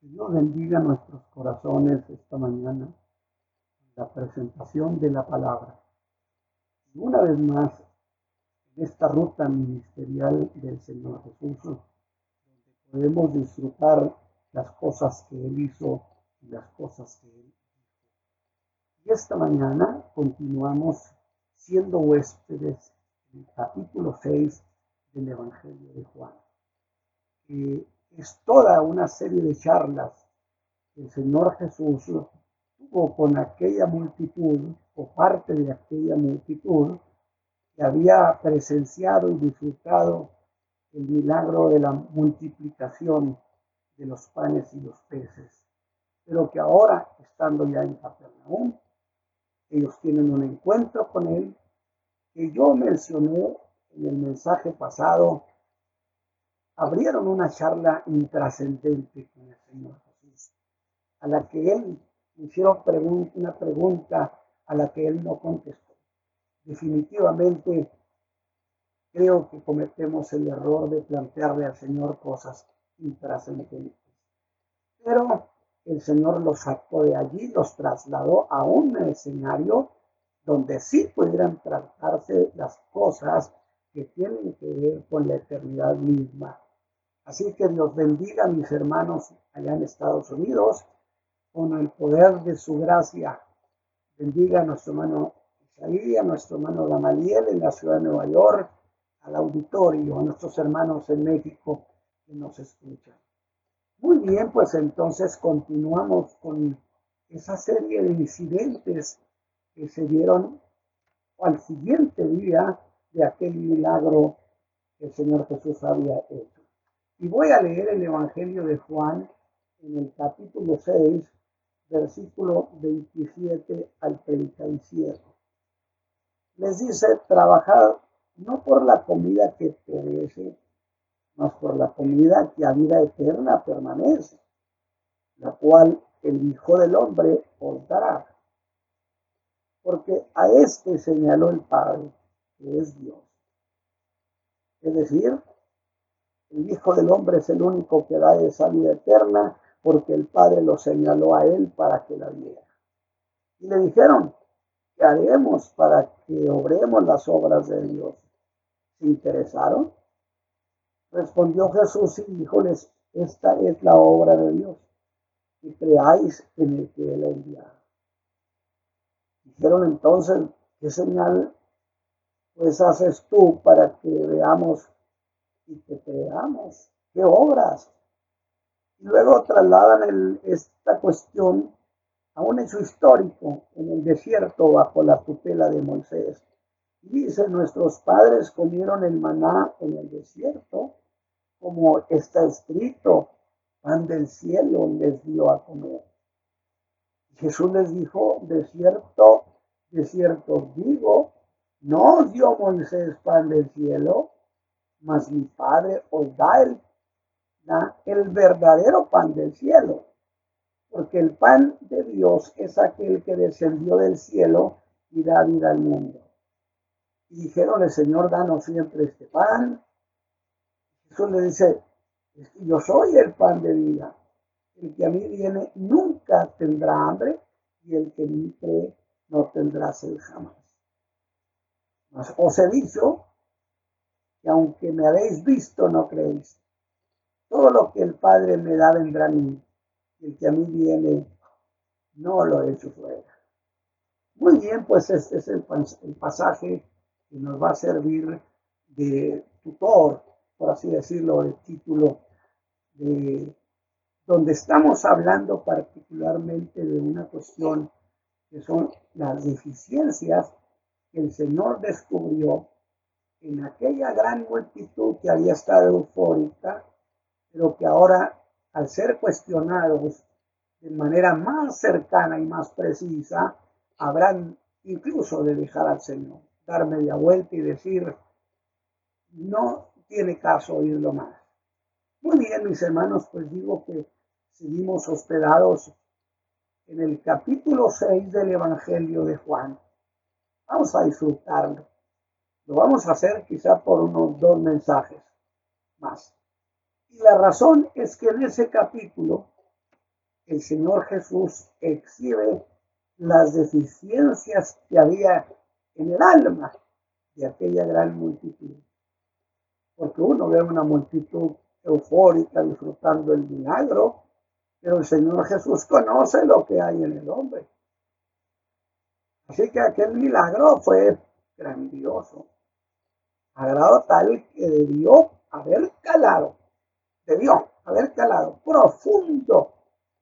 Que Dios bendiga nuestros corazones esta mañana, la presentación de la palabra. Y una vez más, en esta ruta ministerial del Señor Jesús, donde podemos disfrutar las cosas que Él hizo y las cosas que Él hizo. Y esta mañana continuamos siendo huéspedes en el capítulo 6 del Evangelio de Juan. Es toda una serie de charlas que el Señor Jesús tuvo con aquella multitud o parte de aquella multitud que había presenciado y disfrutado el milagro de la multiplicación de los panes y los peces, pero que ahora, estando ya en Capernaum, ellos tienen un encuentro con él que yo mencioné en el mensaje pasado abrieron una charla intrascendente con el Señor Jesús, a la que él hicieron una pregunta a la que él no contestó. Definitivamente creo que cometemos el error de plantearle al Señor cosas intrascendentes. Pero el Señor los sacó de allí, los trasladó a un escenario donde sí pudieran tratarse las cosas que tienen que ver con la eternidad misma. Así que Dios bendiga a mis hermanos allá en Estados Unidos con el poder de su gracia. Bendiga a nuestro hermano Isaí, a nuestro hermano Gamaliel en la ciudad de Nueva York, al auditorio, a nuestros hermanos en México que nos escuchan. Muy bien, pues entonces continuamos con esa serie de incidentes que se dieron al siguiente día de aquel milagro que el Señor Jesús había hecho. Y voy a leer el Evangelio de Juan en el capítulo 6, versículo 27 al 37. Les dice, trabajad no por la comida que perece, mas por la comida que a vida eterna permanece, la cual el Hijo del Hombre os dará. Porque a este señaló el Padre, que es Dios. Es decir, el Hijo del Hombre es el único que da esa vida eterna porque el Padre lo señaló a él para que la diera. Y le dijeron, ¿qué haremos para que obremos las obras de Dios? ¿Se interesaron? Respondió Jesús y díjoles, esta es la obra de Dios, que creáis en el que Él ha. Dijeron entonces, ¿qué señal pues haces tú para que veamos y que creamos. ¿Qué obras? Y luego trasladan esta cuestión a un hecho histórico en el desierto bajo la tutela de Moisés. Dice, nuestros padres comieron el maná en el desierto, como está escrito, pan del cielo les dio a comer. Jesús les dijo, de cierto, de cierto digo, no dio Moisés pan del cielo, mas mi Padre os da el, el verdadero pan del cielo, porque el pan de Dios es aquel que descendió del cielo y da vida al mundo. Y dijeron, el Señor, danos siempre este pan. Jesús le dice, yo soy el pan de vida. El que a mí viene nunca tendrá hambre y el que me cree no tendrá sed jamás. Mas os he dicho que aunque me habéis visto, no creéis. Todo lo que el Padre me da vendrá a mí, y el que a mí viene, no lo he hecho fuera. Muy bien, pues este es el, el pasaje que nos va a servir de tutor, por así decirlo, de título, de donde estamos hablando particularmente de una cuestión que son las deficiencias que el Señor descubrió en aquella gran multitud que había estado eufórica, pero que ahora, al ser cuestionados de manera más cercana y más precisa, habrán incluso de dejar al Señor, dar media vuelta y decir, no tiene caso oírlo más. Muy bien, mis hermanos, pues digo que seguimos hospedados en el capítulo 6 del Evangelio de Juan. Vamos a disfrutarlo. Lo vamos a hacer quizá por unos dos mensajes más. Y la razón es que en ese capítulo el Señor Jesús exhibe las deficiencias que había en el alma de aquella gran multitud. Porque uno ve una multitud eufórica disfrutando el milagro, pero el Señor Jesús conoce lo que hay en el hombre. Así que aquel milagro fue grandioso, a grado tal que debió haber calado, debió haber calado profundo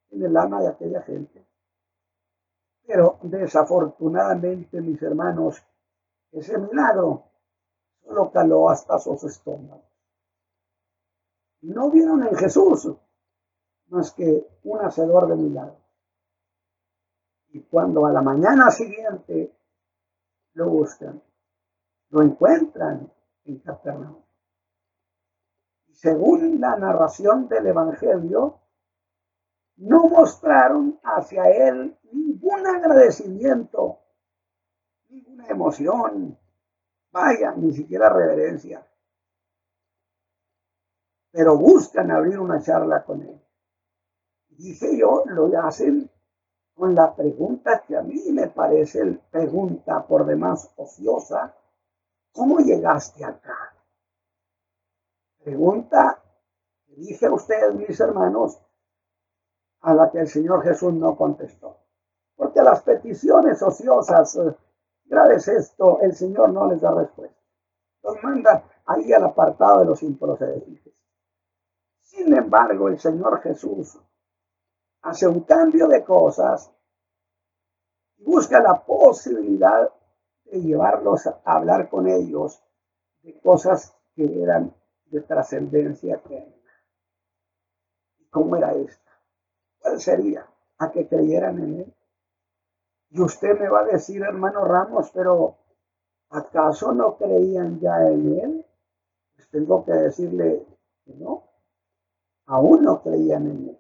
en el alma de aquella gente. Pero desafortunadamente, mis hermanos, ese milagro solo caló hasta sus estómagos. No vieron en Jesús más que un hacedor de milagros. Y cuando a la mañana siguiente lo buscan, lo encuentran en Capernaum. Según la narración del Evangelio, no mostraron hacia él ningún agradecimiento, ninguna emoción, vaya, ni siquiera reverencia. Pero buscan abrir una charla con él. Dije yo, lo hacen con la pregunta que a mí me parece pregunta por demás ociosa. ¿Cómo llegaste acá? Pregunta dije a ustedes, mis hermanos, a la que el Señor Jesús no contestó. Porque las peticiones ociosas, eh, graves esto, el Señor no les da respuesta. Los manda ahí al apartado de los improcedentes. Sin embargo, el Señor Jesús hace un cambio de cosas busca la posibilidad llevarlos a hablar con ellos de cosas que eran de trascendencia eterna. ¿Y cómo era esta? ¿Cuál sería? A que creyeran en Él. Y usted me va a decir, hermano Ramos, pero ¿acaso no creían ya en Él? Pues tengo que decirle que no. Aún no creían en Él.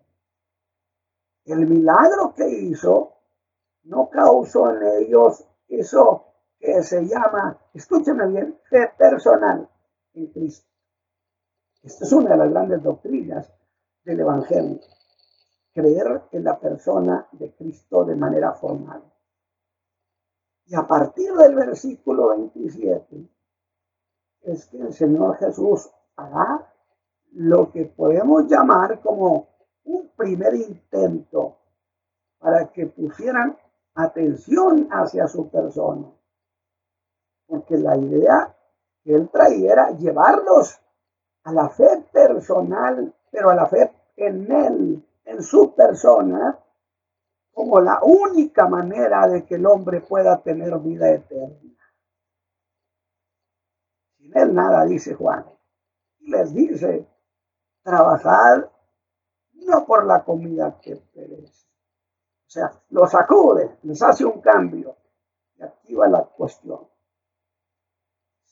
El milagro que hizo no causó en ellos eso que se llama, escúcheme bien, fe personal en Cristo. Esta es una de las grandes doctrinas del Evangelio. Creer en la persona de Cristo de manera formal. Y a partir del versículo 27 es que el Señor Jesús hará lo que podemos llamar como un primer intento para que pusieran atención hacia su persona. Porque la idea que él traía era llevarlos a la fe personal, pero a la fe en él, en su persona, como la única manera de que el hombre pueda tener vida eterna. Sin él nada, dice Juan. Y les dice, trabajad no por la comida que perece. O sea, los sacude, les hace un cambio y activa la cuestión.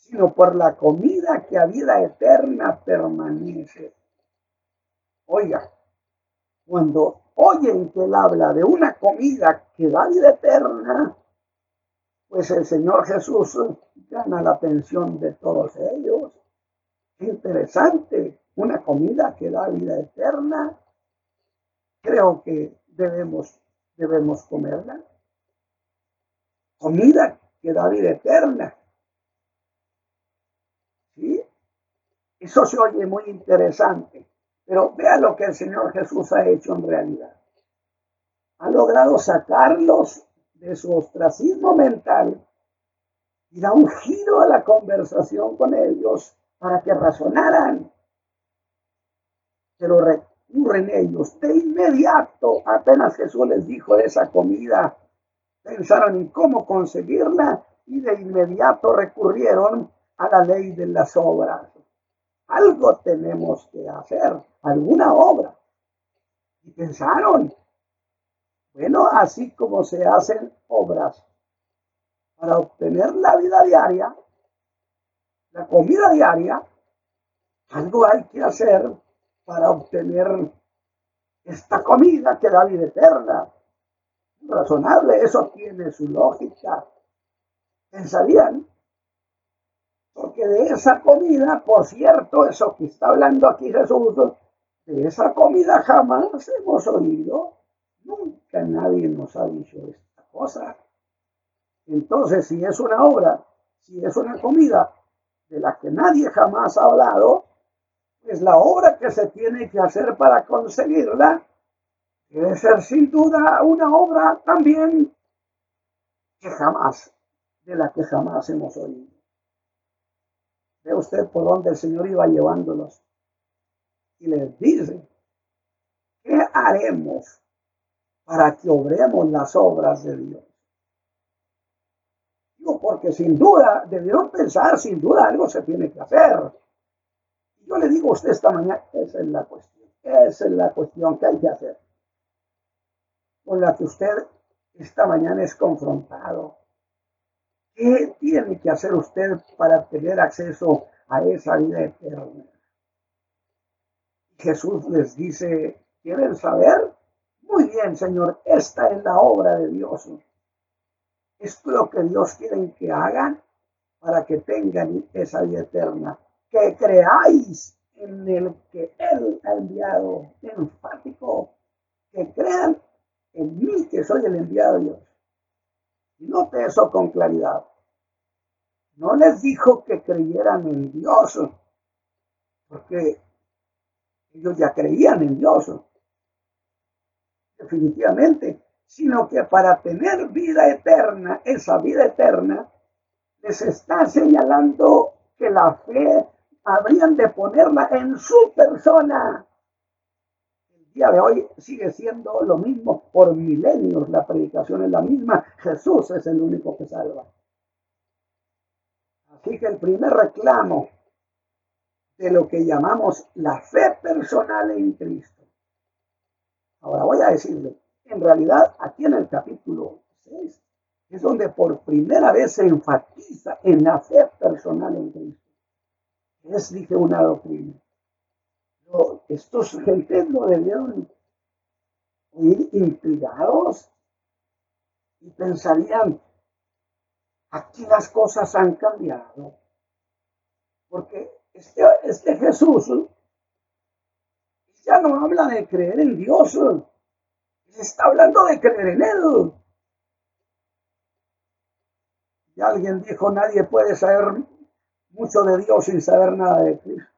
Sino por la comida que a vida eterna permanece. Oiga, cuando oyen que él habla de una comida que da vida eterna, pues el Señor Jesús gana la atención de todos ellos. Interesante, una comida que da vida eterna. Creo que debemos, debemos comerla. Comida que da vida eterna. ¿Sí? Eso se oye muy interesante. Pero vea lo que el Señor Jesús ha hecho en realidad. Ha logrado sacarlos de su ostracismo mental y da un giro a la conversación con ellos para que razonaran. Pero recurren ellos de inmediato, apenas Jesús les dijo de esa comida, pensaron en cómo conseguirla y de inmediato recurrieron a la ley de las obras. Algo tenemos que hacer, alguna obra. Y pensaron, bueno, así como se hacen obras para obtener la vida diaria, la comida diaria, algo hay que hacer para obtener esta comida que da vida eterna. Razonable, eso tiene su lógica. Pensarían porque de esa comida, por cierto, eso que está hablando aquí Jesús, de esa comida jamás hemos oído. Nunca nadie nos ha dicho esta cosa. Entonces, si es una obra, si es una comida de la que nadie jamás ha hablado, pues la obra que se tiene que hacer para conseguirla debe ser sin duda una obra también que jamás, de la que jamás hemos oído. Ve usted por dónde el Señor iba llevándolos. Y les dice, ¿qué haremos para que obremos las obras de Dios? Digo, porque sin duda, debieron pensar, sin duda algo se tiene que hacer. Yo le digo a usted esta mañana, esa es la cuestión, esa es la cuestión que hay que hacer con la que usted esta mañana es confrontado. ¿Qué tiene que hacer usted para tener acceso a esa vida eterna? Jesús les dice, ¿quieren saber? Muy bien, Señor, esta es la obra de Dios. Esto es lo que Dios quiere que hagan para que tengan esa vida eterna. Que creáis en el que Él ha enviado, enfático, que crean en mí que soy el enviado de Dios. Note eso con claridad. No les dijo que creyeran en Dios, porque ellos ya creían en Dios, definitivamente, sino que para tener vida eterna, esa vida eterna, les está señalando que la fe habrían de ponerla en su persona día de hoy sigue siendo lo mismo por milenios. La predicación es la misma. Jesús es el único que salva. Así que el primer reclamo de lo que llamamos la fe personal en Cristo. Ahora voy a decirle, en realidad aquí en el capítulo 6 es donde por primera vez se enfatiza en la fe personal en Cristo. Es, dije, una doctrina estos gentes lo debieron ir intrigados y pensarían, aquí las cosas han cambiado. Porque este, este Jesús ya no habla de creer en Dios, está hablando de creer en Él. Y alguien dijo, nadie puede saber mucho de Dios sin saber nada de Cristo.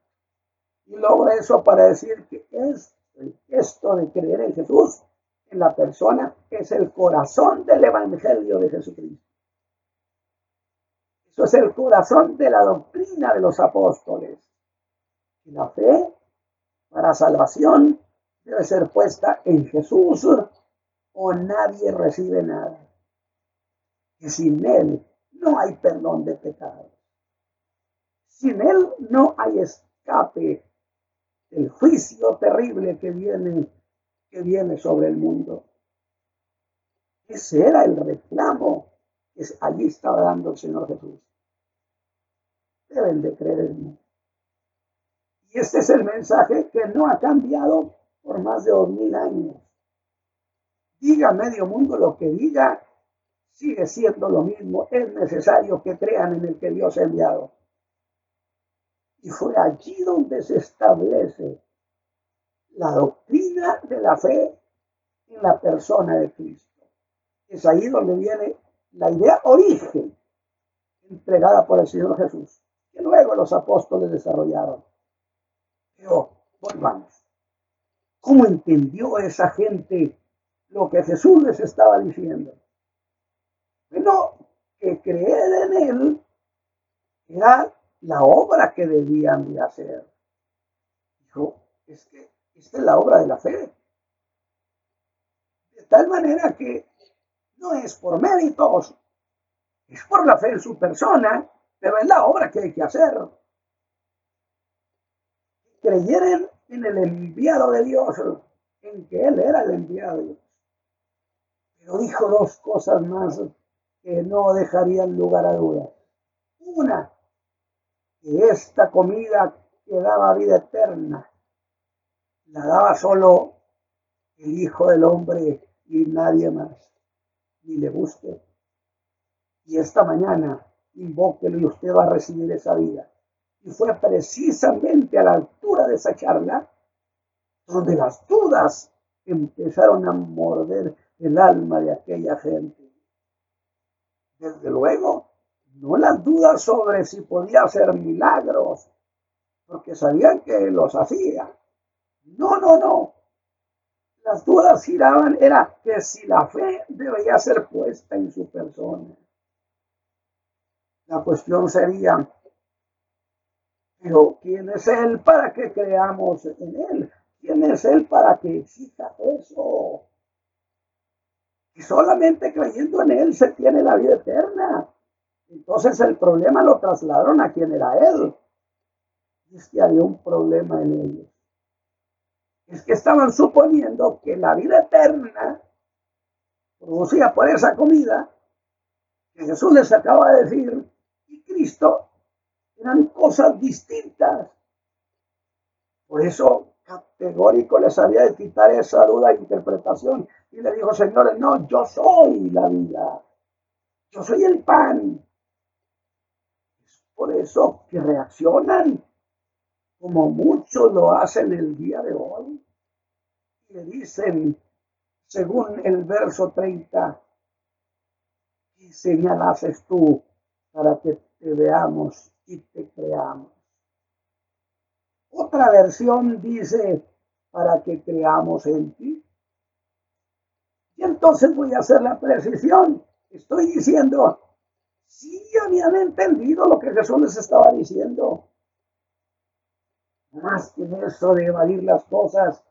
Y logra eso para decir que es el gesto de creer en Jesús en la persona es el corazón del Evangelio de Jesucristo. Eso es el corazón de la doctrina de los apóstoles. Y la fe para salvación debe ser puesta en Jesús o nadie recibe nada. Y sin Él no hay perdón de pecados. Sin Él no hay escape el juicio terrible que viene, que viene sobre el mundo. Ese era el reclamo que allí estaba dando el Señor Jesús. Deben de creer en mí. Y este es el mensaje que no ha cambiado por más de dos mil años. Diga medio mundo lo que diga, sigue siendo lo mismo. Es necesario que crean en el que Dios ha enviado. Y fue allí donde se establece la doctrina de la fe en la persona de Cristo. Es ahí donde viene la idea origen entregada por el Señor Jesús, que luego los apóstoles desarrollaron. Pero volvamos. ¿Cómo entendió esa gente lo que Jesús les estaba diciendo? Bueno, que creer en Él era la obra que debían de hacer. Dijo, es que esta es la obra de la fe. De tal manera que no es por méritos, es por la fe en su persona, pero es la obra que hay que hacer. Creyeron en el enviado de Dios, en que Él era el enviado de Dios. Pero dijo dos cosas más que no dejarían lugar a dudas. Una, esta comida que daba vida eterna la daba solo el Hijo del Hombre y nadie más. Ni le busque. Y esta mañana invóquelo y usted va a recibir esa vida. Y fue precisamente a la altura de esa charla donde las dudas empezaron a morder el alma de aquella gente. Desde luego, no las dudas sobre si podía hacer milagros, porque sabían que los hacía. No, no, no. Las dudas giraban era que si la fe debía ser puesta en su persona. La cuestión sería, pero ¿quién es Él para que creamos en Él? ¿Quién es Él para que exista eso? Y solamente creyendo en Él se tiene la vida eterna. Entonces el problema lo trasladaron a quien era Él. Es que había un problema en ellos. Es que estaban suponiendo que la vida eterna producida por esa comida que Jesús les acaba de decir y Cristo eran cosas distintas. Por eso categórico les había de quitar esa duda de interpretación. Y le dijo, señores, no, yo soy la vida. Yo soy el pan. Por eso que reaccionan como muchos lo hacen el día de hoy. Y le dicen, según el verso 30, ¿qué señal haces tú para que te veamos y te creamos? Otra versión dice, para que creamos en ti. Y entonces voy a hacer la precisión. Estoy diciendo, sí habían entendido lo que Jesús les estaba diciendo. Más que eso de evadir las cosas,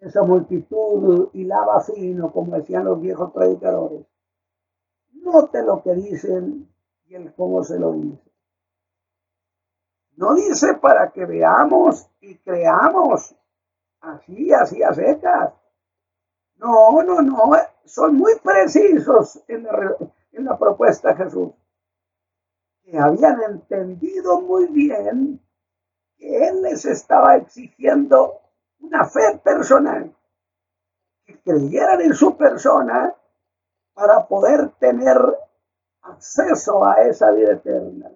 esa multitud y lava fino, como decían los viejos predicadores. Note lo que dicen y el cómo se lo dice. No dice para que veamos y creamos así, así a secas. No, no, no. Son muy precisos en la, en la propuesta de Jesús. Que habían entendido muy bien que Él les estaba exigiendo una fe personal. Que creyeran en su persona para poder tener acceso a esa vida eterna.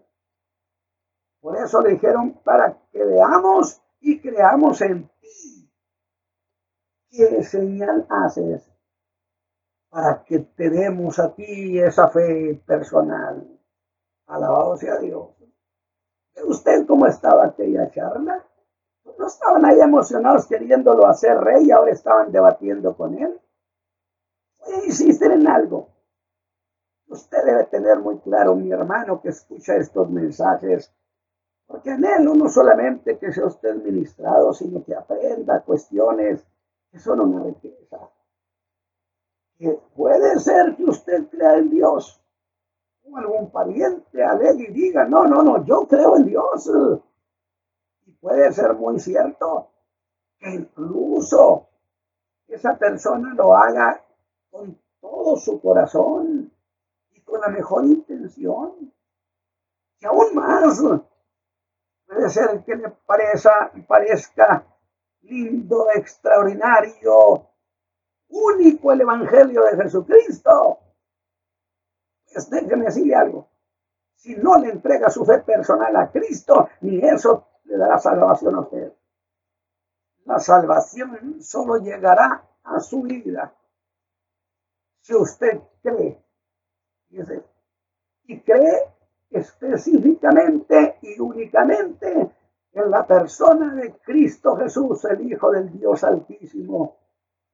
Por eso le dijeron, para que veamos y creamos en ti. ¿Qué señal haces para que te demos a ti esa fe personal? Alabado sea Dios. ¿Ve usted cómo estaba aquella charla? No estaban ahí emocionados queriéndolo hacer rey, ahora estaban debatiendo con él. Insistir en algo. Usted debe tener muy claro, mi hermano, que escucha estos mensajes porque en él no solamente que sea usted ministrado, sino que aprenda cuestiones que son una riqueza. Que puede ser que usted crea en Dios. Algún pariente alegue y diga, no, no, no, yo creo en Dios. Y puede ser muy cierto que incluso esa persona lo haga con todo su corazón y con la mejor intención. Y aún más, Puede ser que le parezca, parezca lindo, extraordinario, único el Evangelio de Jesucristo. Pues déjeme decirle algo. Si no le entrega su fe personal a Cristo, ni eso le dará salvación a usted. La salvación solo llegará a su vida si usted cree. Y cree específicamente y únicamente en la persona de Cristo Jesús, el Hijo del Dios Altísimo.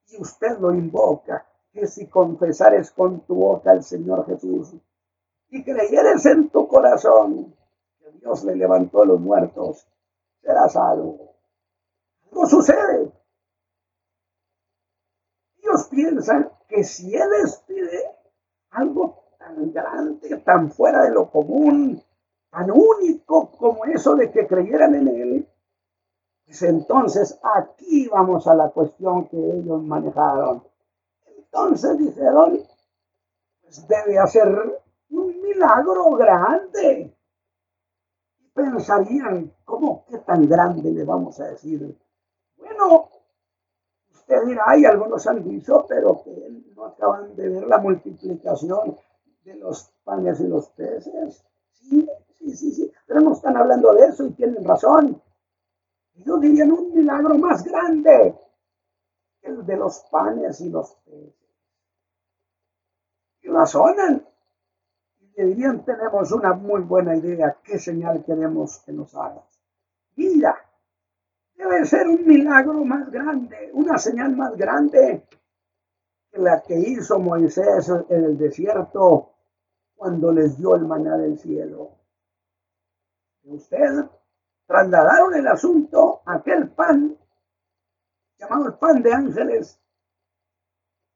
Y usted lo invoca, que si confesares con tu boca al Señor Jesús y creyeres en tu corazón que Dios le levantó a los muertos, serás salvo. No sucede. Ellos piensan que si Él les pide algo tan grande, tan fuera de lo común, tan único como eso de que creyeran en Él, pues entonces aquí vamos a la cuestión que ellos manejaron. Entonces dijeron, pues debe hacer un milagro grande. Pensarían, ¿cómo que tan grande le vamos a decir? Bueno, usted dirá, hay algunos dicho, pero que no acaban de ver la multiplicación de los panes y los peces. Sí, sí, sí, sí. Pero no están hablando de eso y tienen razón. Yo diría un milagro más grande que partir de los panes y los peces. Razonan y le dirían, tenemos una muy buena idea, qué señal queremos que nos hagas. Mira, debe ser un milagro más grande, una señal más grande que la que hizo Moisés en el desierto cuando les dio el maná del cielo. Usted trasladaron el asunto a aquel pan llamado el pan de ángeles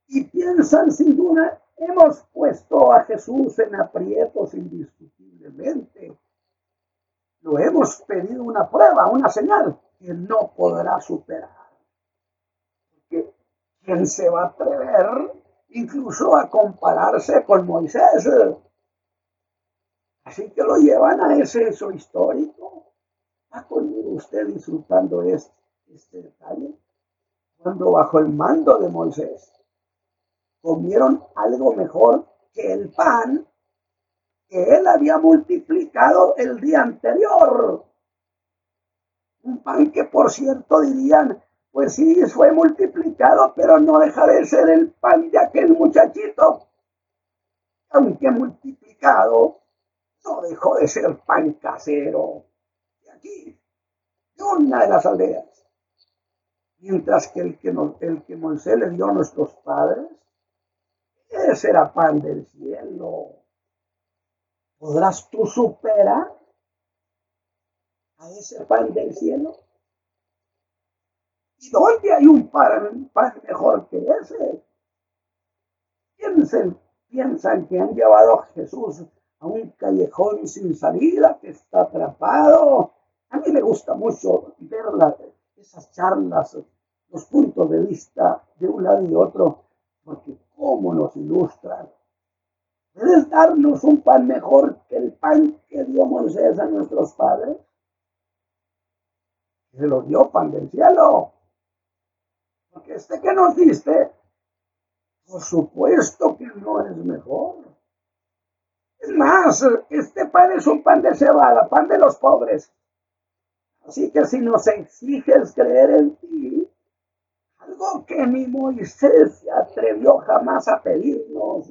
y piensan sin duda, hemos puesto a Jesús en aprietos indiscutiblemente. Lo hemos pedido una prueba, una señal que no podrá superar. Porque ¿quién se va a atrever incluso a compararse con Moisés? Así que lo llevan a ese hecho histórico. ¿Va conmigo usted disfrutando este, este detalle? Cuando bajo el mando de Moisés comieron algo mejor que el pan que él había multiplicado el día anterior. Un pan que, por cierto, dirían, pues sí, fue multiplicado, pero no deja de ser el pan de aquel muchachito. Aunque multiplicado, no dejó de ser pan casero de aquí, de una de las aldeas. Mientras que el que, nos, el que Moisés le dio a nuestros padres, ese era pan del cielo. ¿Podrás tú superar a ese pan del cielo? ¿Y dónde hay un pan, pan mejor que ese? Piensen, piensan que han llevado a Jesús a un callejón sin salida que está atrapado. A mí me gusta mucho ver esas charlas, los puntos de vista de un lado y otro, porque cómo nos ilustran. ¿Puedes darnos un pan mejor que el pan que dio Moisés a nuestros padres? Se lo dio pan del cielo. Porque este que nos diste, por supuesto que no es mejor. Es más, este pan es un pan de cebada, pan de los pobres. Así que si nos exiges creer en ti, que ni Moisés se atrevió jamás a pedirnos,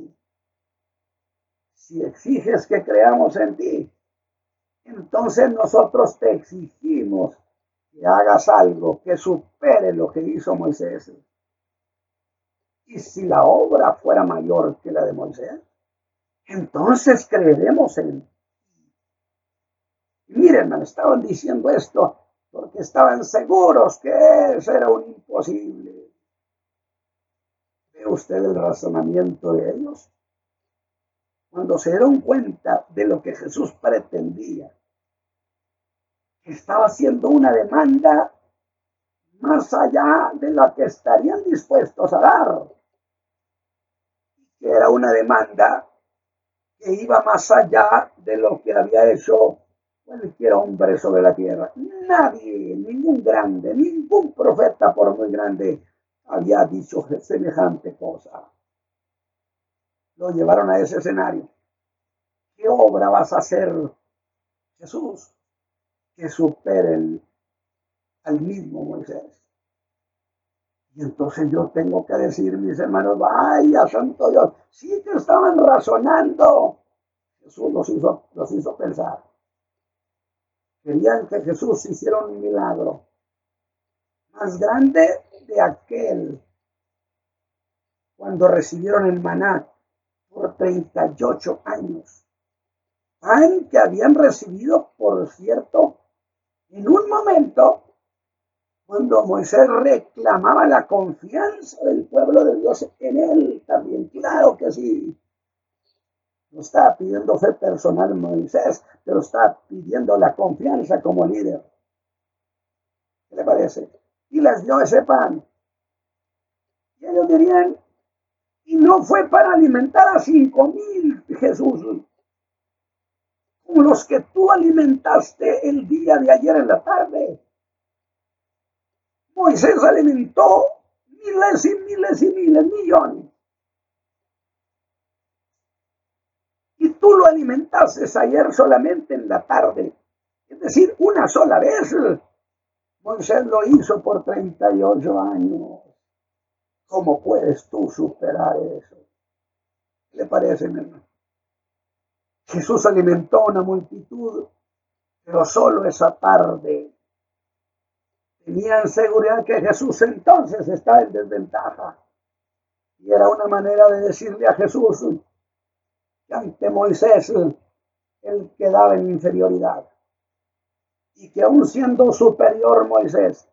si exiges que creamos en ti, entonces nosotros te exigimos que hagas algo que supere lo que hizo Moisés. Y si la obra fuera mayor que la de Moisés, entonces creeremos en y miren, me estaban diciendo esto porque estaban seguros que eso era un imposible. ¿Ve usted el razonamiento de ellos? Cuando se dieron cuenta de lo que Jesús pretendía, que estaba haciendo una demanda más allá de la que estarían dispuestos a dar, que era una demanda que iba más allá de lo que había hecho cualquier hombre sobre la tierra. Nadie, ningún grande, ningún profeta, por muy grande, había dicho semejante cosa. Lo llevaron a ese escenario. ¿Qué obra vas a hacer, Jesús, que superen al mismo Moisés? Y entonces yo tengo que decir, mis hermanos, vaya, santo Dios, sí que estaban razonando. Jesús los hizo, los hizo pensar. Querían que Jesús hiciera un milagro más grande de aquel cuando recibieron el maná por 38 años. Pan que habían recibido, por cierto, en un momento cuando Moisés reclamaba la confianza del pueblo de Dios en él también. Claro que sí. No estaba pidiendo fe personal Moisés, pero está pidiendo la confianza como líder. ¿Qué le parece? Y les dio ese pan. Y ellos dirían, y no fue para alimentar a cinco mil, Jesús, como los que tú alimentaste el día de ayer en la tarde. Moisés alimentó miles y miles y miles, millones. Y tú lo alimentaste ayer solamente en la tarde. Es decir, una sola vez. Moisés lo hizo por 38 años. ¿Cómo puedes tú superar eso? ¿Qué le parece, mi hermano? Jesús alimentó a una multitud, pero solo esa tarde tenían seguridad que Jesús entonces estaba en desventaja. Y era una manera de decirle a Jesús que ante Moisés él quedaba en inferioridad. Y que aún siendo superior Moisés,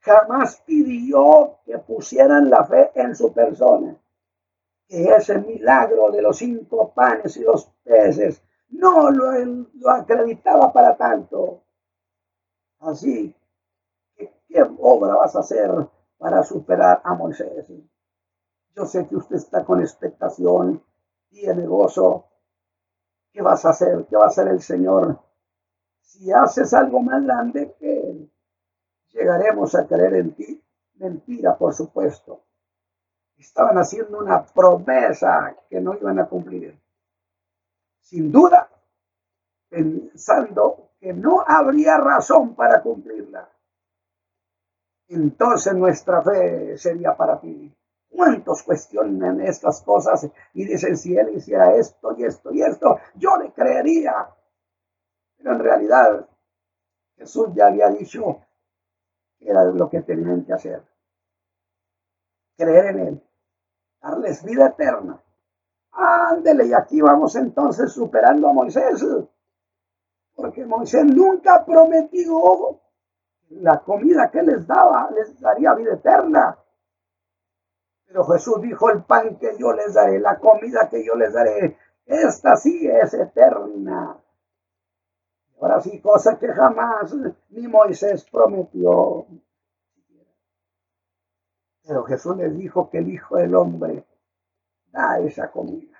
jamás pidió que pusieran la fe en su persona. Que ese milagro de los cinco panes y los peces no lo, acreditaba para tanto. Así que, ¿qué obra vas a hacer para superar a Moisés? Yo sé que usted está con expectación, tiene gozo. ¿Qué vas a hacer? ¿Qué va a hacer el Señor? Si haces algo más grande que llegaremos a creer en ti. Mentira, por supuesto. Estaban haciendo una promesa que no iban a cumplir. Sin duda, pensando que no habría razón para cumplirla. Entonces nuestra fe sería para ti. ¿Cuántos cuestionan estas cosas y dicen si él hiciera esto y esto y esto, yo le creería? Pero en realidad Jesús ya había dicho que era lo que tenían que hacer. Creer en él, darles vida eterna. Ándele, y aquí vamos entonces superando a Moisés. Porque Moisés nunca prometió la comida que les daba, les daría vida eterna. Pero Jesús dijo, el pan que yo les daré, la comida que yo les daré, esta sí es eterna. Ahora sí, cosa que jamás ni Moisés prometió. Pero Jesús les dijo que el Hijo del Hombre da esa comida.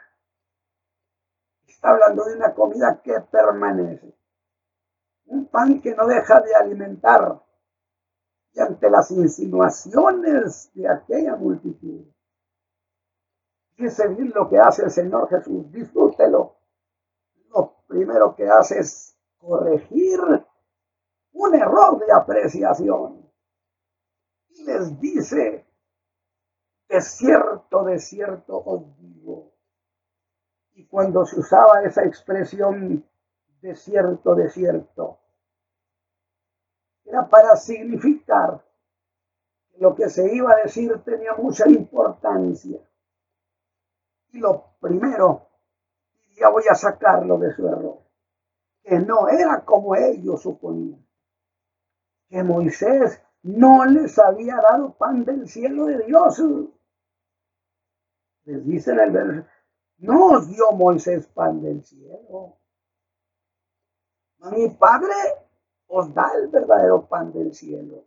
Está hablando de una comida que permanece. Un pan que no deja de alimentar y ante las insinuaciones de aquella multitud. Fíjese bien lo que hace el Señor Jesús, disfrútelo. Lo primero que hace es corregir un error de apreciación. Y les dice, de cierto, de cierto os digo. Y cuando se usaba esa expresión, de cierto, de cierto, era para significar que lo que se iba a decir tenía mucha importancia. Y lo primero, ya voy a sacarlo de su error, que no era como ellos suponían, que Moisés no les había dado pan del cielo de Dios. Les dice en el verso, no os dio Moisés pan del cielo. Mi padre os da el verdadero pan del cielo.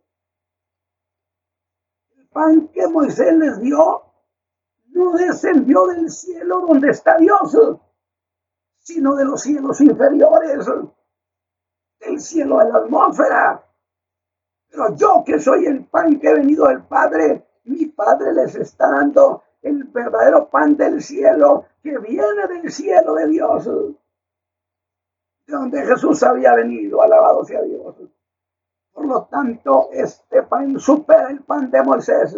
El pan que Moisés les dio no descendió del cielo donde está Dios, sino de los cielos inferiores, del cielo de la atmósfera. Pero yo que soy el pan que he venido del Padre, mi Padre les está dando el verdadero pan del cielo que viene del cielo de Dios de donde Jesús había venido, alabado sea Dios. Por lo tanto, este pan supera el pan de Moisés,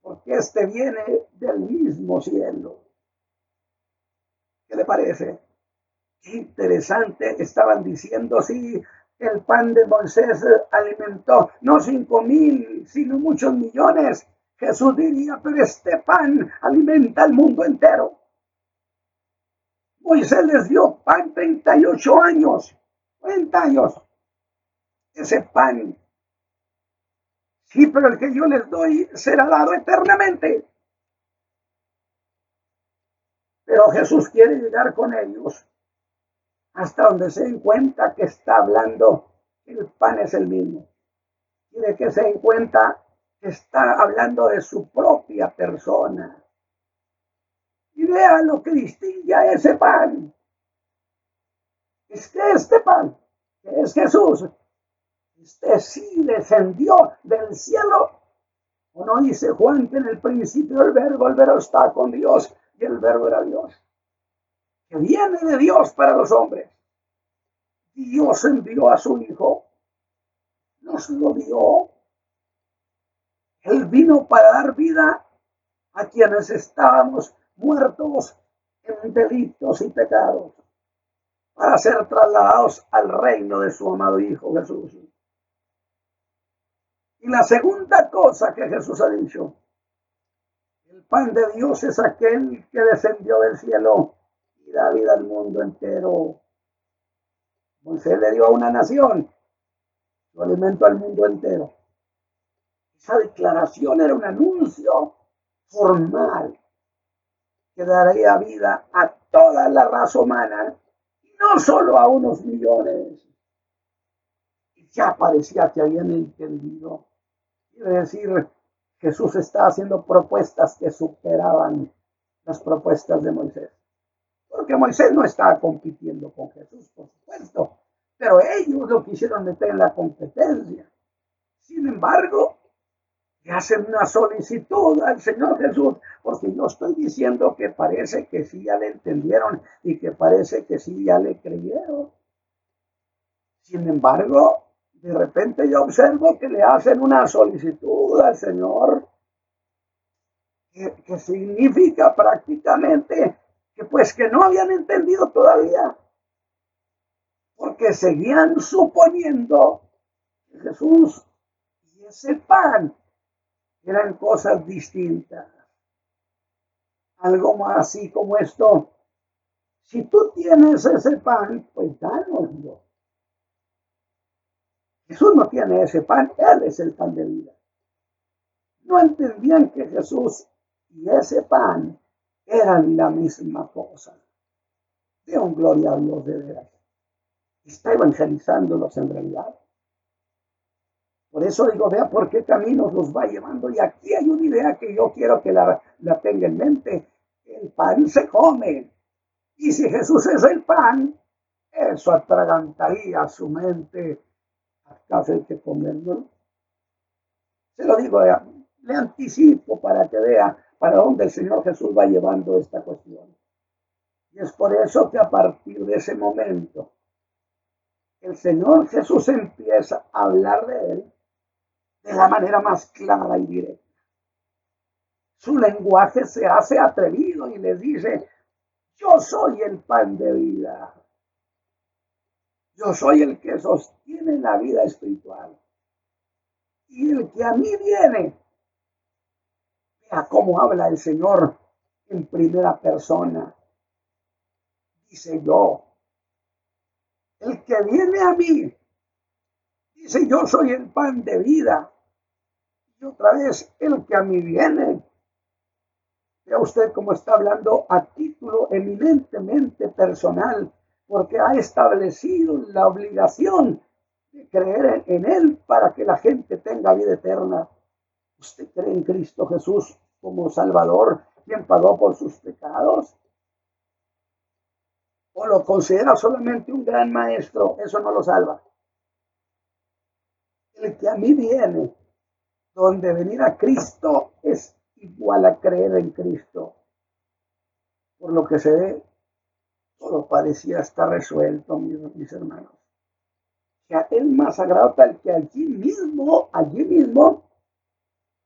porque este viene del mismo cielo. ¿Qué le parece? Qué interesante, estaban diciendo, sí, el pan de Moisés alimentó no cinco mil, sino muchos millones. Jesús diría, pero este pan alimenta al mundo entero. Moisés les dio pan 38 años, 40 años. Ese pan. Sí, pero el que yo les doy será dado eternamente. Pero Jesús quiere llegar con ellos hasta donde se den cuenta que está hablando el pan es el mismo. Quiere que se den cuenta que está hablando de su propia persona y vea lo que distingue a ese pan. Es que este pan, que es Jesús, este sí descendió del cielo. ¿O no dice Juan que en el principio el verbo, el verbo está con Dios y el verbo era Dios? Que viene de Dios para los hombres. Dios envió a su Hijo, nos lo dio. Él vino para dar vida a quienes estábamos muertos en delitos y pecados, para ser trasladados al reino de su amado Hijo Jesús. Y la segunda cosa que Jesús ha dicho, pan de Dios es aquel que descendió del cielo y da vida al mundo entero. Moisés le dio a una nación su alimento al mundo entero. Esa declaración era un anuncio formal que daría vida a toda la raza humana y no solo a unos millones. Y ya parecía que habían entendido. Quiere decir, Jesús está haciendo propuestas que superaban las propuestas de Moisés. Porque Moisés no estaba compitiendo con Jesús, por supuesto, pero ellos lo quisieron meter en la competencia. Sin embargo, le hacen una solicitud al Señor Jesús, porque yo estoy diciendo que parece que sí ya le entendieron y que parece que sí ya le creyeron. Sin embargo, de repente yo observo que le hacen una solicitud al Señor, que, significa prácticamente que pues que no habían entendido todavía, porque seguían suponiendo que Jesús y ese pan eran cosas distintas. Algo más así como esto. Si tú tienes ese pan, pues dánoslo. Jesús no tiene ese pan, Él es el pan de vida. No entendían que Jesús y ese pan eran la misma cosa. De un gloria a Dios de veras. Está evangelizándolos en realidad. Por eso digo, vea por qué caminos los va llevando. Y aquí hay una idea que yo quiero que la, la tenga en mente. El pan se come. Y si Jesús es el pan, eso atragantaría su mente hasta el que comerlo. Se lo digo, le anticipo para que vea para dónde el Señor Jesús va llevando esta cuestión. Y es por eso que a partir de ese momento, el Señor Jesús empieza a hablar de él de la manera más clara y directa. Su lenguaje se hace atrevido y le dice, yo soy el pan de vida. Yo soy el que sostiene la vida espiritual. Y el que a mí viene, vea cómo habla el Señor en primera persona. Dice yo, el que viene a mí, dice yo soy el pan de vida otra vez, el que a mí viene. Vea usted cómo está hablando a título eminentemente personal, porque ha establecido la obligación de creer en Él para que la gente tenga vida eterna. ¿Usted cree en Cristo Jesús como Salvador, quien pagó por sus pecados? ¿O lo considera solamente un gran maestro? Eso no lo salva. El que a mí viene donde venir a Cristo es igual a creer en Cristo. Por lo que se ve, todo parecía estar resuelto, mis, hermanos. sea, el más sagrado tal que allí mismo, allí mismo,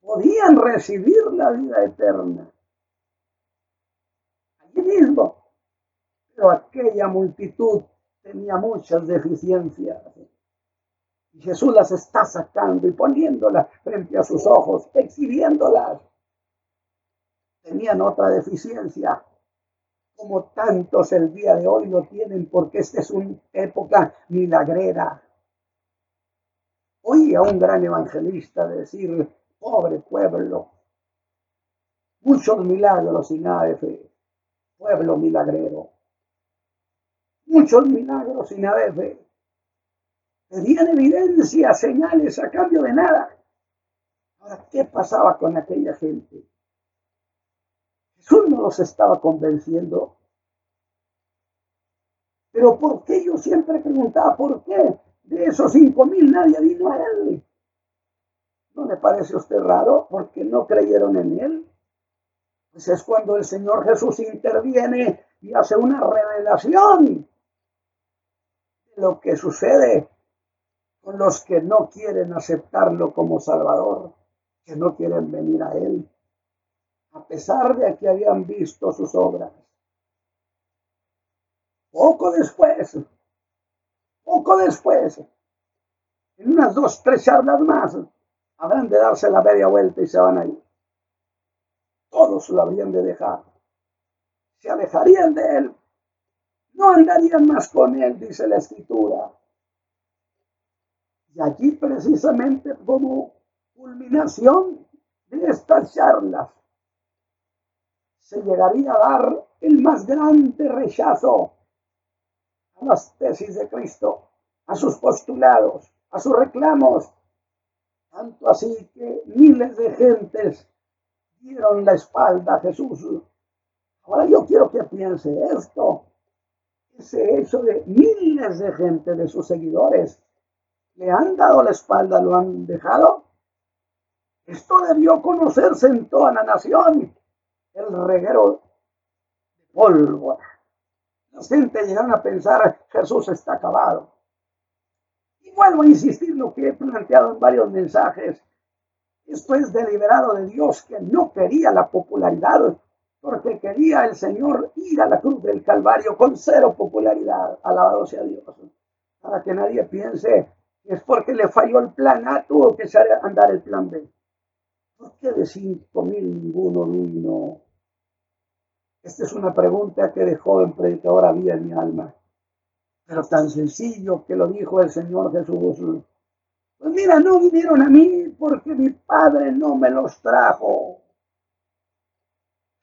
podían recibir la vida eterna. Allí mismo. Pero aquella multitud tenía muchas deficiencias. Y Jesús las está sacando y poniéndolas frente a sus ojos, exhibiéndolas. Tenían otra deficiencia, como tantos el día de hoy lo tienen, porque esta es una época milagrera. Oí a un gran evangelista decir, pobre pueblo, muchos milagros y nada de fe, pueblo milagrero, muchos milagros y nada de fe. Pedían evidencia, señales a cambio de nada. Ahora, ¿qué pasaba con aquella gente? Jesús no los estaba convenciendo. Pero ¿por qué? Yo siempre preguntaba, ¿por qué? De esos cinco mil nadie vino a él. ¿No le parece a usted raro? Porque no creyeron en él. Pues es cuando el Señor Jesús interviene y hace una revelación de lo que sucede con los que no quieren aceptarlo como Salvador. que no quieren venir a Él, a pesar de que habían visto sus obras. Poco después, poco después, en unas dos, tres charlas más, habrán de darse la media vuelta y se van a ir. Todos lo habrían de dejar. Se alejarían de él. No andarían más con él, dice la escritura. Y aquí precisamente como culminación de estas charlas se llegaría a dar el más grande rechazo a las tesis de Cristo, a sus postulados, a sus reclamos, tanto así que miles de gentes dieron la espalda a Jesús. Ahora yo quiero que piense esto. Ese hecho de miles de gente, de sus seguidores, le han dado la espalda, lo han dejado. Esto debió conocerse en toda la nación. El reguero de pólvora. La gente llegaron a pensar, Jesús está acabado vuelvo a insistir lo que he planteado en varios mensajes. Esto es deliberado de Dios que no quería la popularidad, porque quería el Señor ir a la cruz del Calvario con cero popularidad. Alabado sea Dios. Para que nadie piense que es porque le falló el plan A, tuvo que andar el plan B. ¿Por qué de cinco mil ninguno vino? Esta es una pregunta que de joven predicador había en mi alma pero tan sencillo que lo dijo el Señor Jesús. Pues mira, no vinieron a mí porque mi Padre no me los trajo.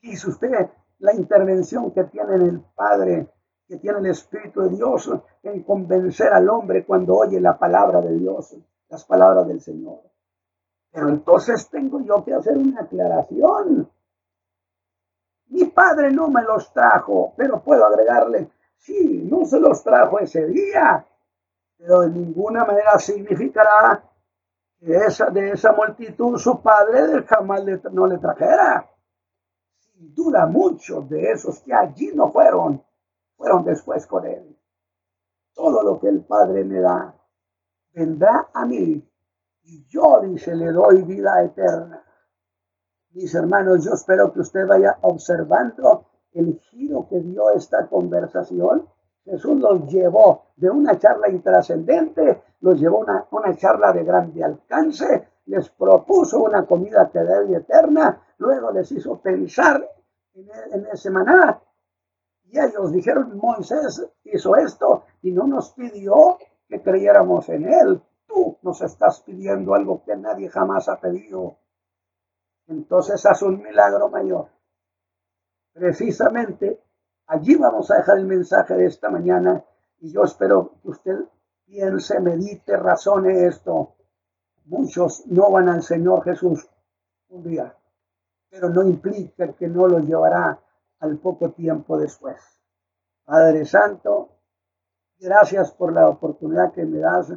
Dice usted la intervención que tiene el Padre, que tiene el Espíritu de Dios en convencer al hombre cuando oye la palabra de Dios, las palabras del Señor. Pero entonces tengo yo que hacer una aclaración. Mi Padre no me los trajo, pero puedo agregarle, Sí, no se los trajo ese día, pero de ninguna manera significará que esa, de esa multitud su padre jamás no le trajera. Sin duda muchos de esos que allí no fueron, fueron después con él. Todo lo que el Padre me da, vendrá a mí. Y yo, dice, le doy vida eterna. Mis hermanos, yo espero que usted vaya observando el giro que dio esta conversación, Jesús los llevó de una charla intrascendente, los llevó a una, charla de grande alcance, les propuso una comida que debe eterna, luego les hizo pensar en, en ese maná. Y ellos dijeron, Moisés hizo esto y no nos pidió que creyéramos en él. Tú nos estás pidiendo algo que nadie jamás ha pedido. Entonces haz un milagro mayor. Precisamente allí vamos a dejar el mensaje de esta mañana y yo espero que usted piense, medite, razone esto. Muchos no van al Señor Jesús un día, pero no implica que no los llevará al poco tiempo después. Padre Santo, gracias por la oportunidad que me das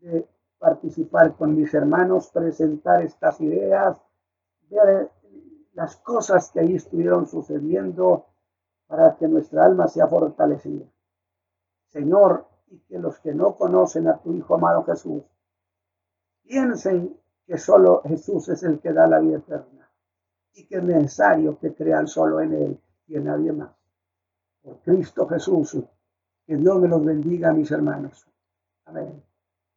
de participar con mis hermanos, presentar estas ideas, ver las cosas que ahí estuvieron sucediendo para que nuestra alma sea fortalecida. Señor, y que los que no conocen a tu Hijo amado Jesús, piensen que solo Jesús es el que da la vida eterna y que es necesario que crean solo en Él y en nadie más. Por Cristo Jesús, que Dios me los bendiga, mis hermanos. Amén.